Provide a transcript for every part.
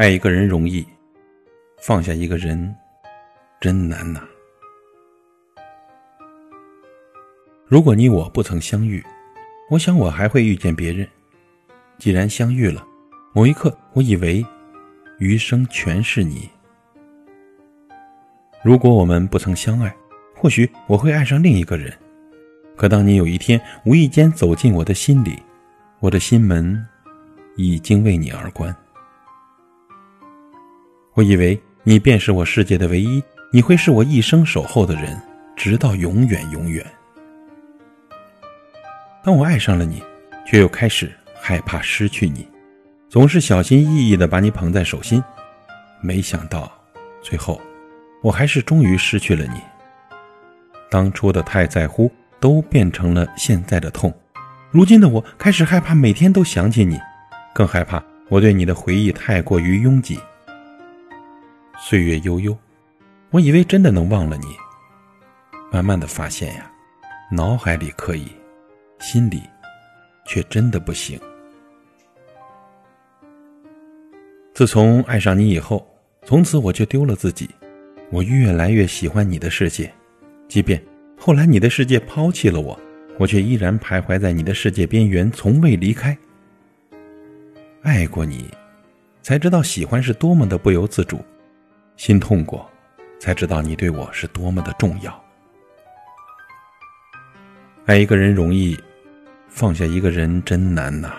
爱一个人容易，放下一个人真难呐。如果你我不曾相遇，我想我还会遇见别人。既然相遇了，某一刻我以为余生全是你。如果我们不曾相爱，或许我会爱上另一个人。可当你有一天无意间走进我的心里，我的心门已经为你而关。我以为你便是我世界的唯一，你会是我一生守候的人，直到永远永远。当我爱上了你，却又开始害怕失去你，总是小心翼翼地把你捧在手心，没想到最后，我还是终于失去了你。当初的太在乎，都变成了现在的痛。如今的我开始害怕每天都想起你，更害怕我对你的回忆太过于拥挤。岁月悠悠，我以为真的能忘了你，慢慢的发现呀，脑海里可以，心里却真的不行。自从爱上你以后，从此我就丢了自己，我越来越喜欢你的世界，即便后来你的世界抛弃了我，我却依然徘徊在你的世界边缘，从未离开。爱过你，才知道喜欢是多么的不由自主。心痛过，才知道你对我是多么的重要。爱一个人容易，放下一个人真难呐。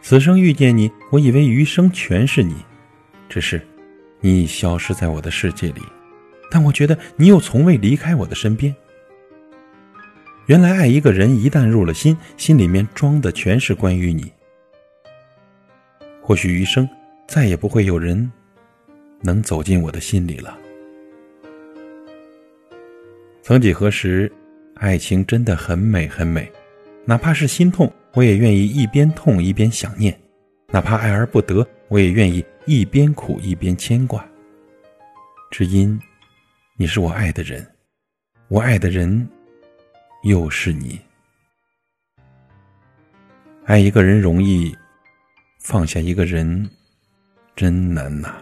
此生遇见你，我以为余生全是你，只是你已消失在我的世界里，但我觉得你又从未离开我的身边。原来爱一个人，一旦入了心，心里面装的全是关于你。或许余生再也不会有人。能走进我的心里了。曾几何时，爱情真的很美很美，哪怕是心痛，我也愿意一边痛一边想念；哪怕爱而不得，我也愿意一边苦一边牵挂。只因你是我爱的人，我爱的人又是你。爱一个人容易，放下一个人真难呐。